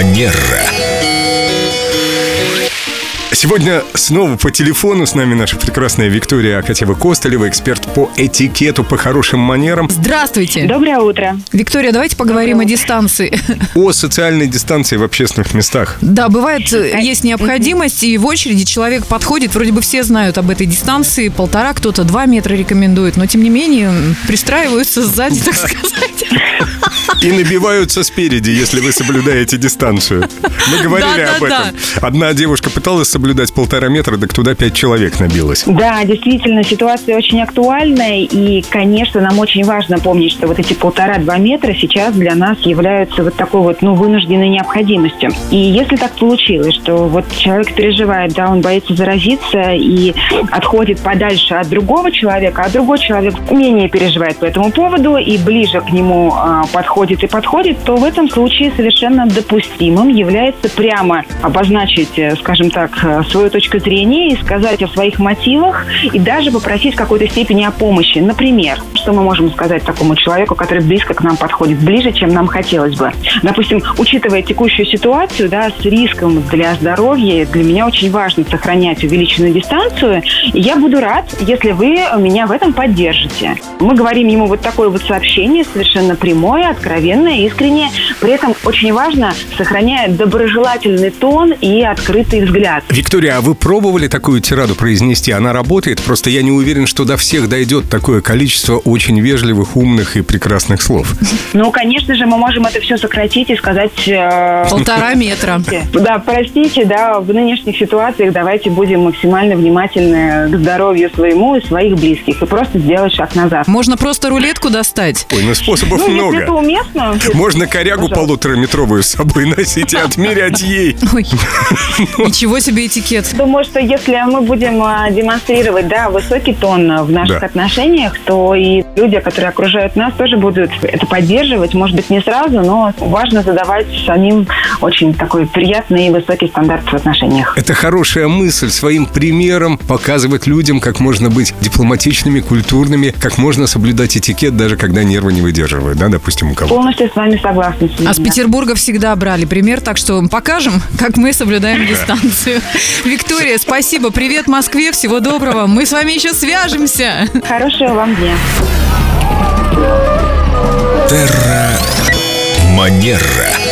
Манера. Сегодня снова по телефону с нами наша прекрасная Виктория Акатьева-Костолева, эксперт по этикету, по хорошим манерам, Здравствуйте. Доброе утро. Виктория, давайте поговорим о дистанции. о социальной дистанции в общественных местах. Да, бывает, э, есть необходимость, и в очереди человек подходит, вроде бы все знают об этой дистанции, полтора, кто-то два метра рекомендует, но тем не менее пристраиваются сзади, так сказать. И набиваются спереди, если вы соблюдаете дистанцию. Мы говорили Да, об да, этом. Одна девушка пыталась соблюдать полтора метра, так туда пять человек набилось. Да, действительно, ситуация очень актуальная, и, конечно, нам очень важно помнить, что вот эти полтора-два метра сейчас для нас являются вот такой вот, ну, вынужденной необходимостью. И если так получилось, что вот человек переживает, да, он боится заразиться и отходит подальше от другого человека, а другой человек менее переживает по этому поводу и ближе к нему а, подходит и подходит, то в этом случае совершенно допустимым является прямо обозначить, э, скажем так, э, свою точку зрения и сказать о своих мотивах и даже попросить в какой-то степени о помощи. Например, что мы можем сказать такому человеку, который близко к нам подходит, ближе, чем нам хотелось бы. Допустим, учитывая текущую ситуацию, да, с риском для здоровья, для меня очень важно сохранять увеличенную дистанцию. И я буду рад, если вы меня в этом поддержите. Мы говорим ему вот такое вот сообщение, совершенно прямое, откровенное, искреннее. При этом очень важно, сохраняя доброжелательный тон и открытый взгляд. Виктория, а вы пробовали такую тираду произнести? Она работает? Просто я не уверен, что до всех дойдет такое количество очень вежливых, умных и прекрасных слов. Ну, конечно же, мы можем это все сократить и сказать... э, Полтора метра. Да, простите, да, в нынешних ситуациях давайте будем максимально внимательны к здоровью своему и своих близких и просто сделать шаг назад. Можно просто рулетку достать. Ой, ну способов Ну, если это много. уместно. Можно корягу Пожалуйста. полутораметровую с собой носить и отмерять ей. Ой, ничего себе этикет. Думаю, что если мы будем а, демонстрировать, да, высокий тон в наших Да. отношениях, то и люди, которые окружают нас, тоже будут это поддерживать. Может быть, не сразу, но важно задавать самим очень такой приятный и высокий стандарт в отношениях. Это хорошая мысль своим примером показывать людям, как можно быть дипломатичными, культурными, как можно соблюдать этикет, даже когда нервы не выдерживают, да, допустим, у кого. Полностью с вами согласна. А с. Петербурга всегда брали пример, так что покажем, как мы соблюдаем дистанцию. Виктория, спасибо. Привет Москве, всего доброго. Мы с вами еще свяжемся. Хорошего вам дня. Манера.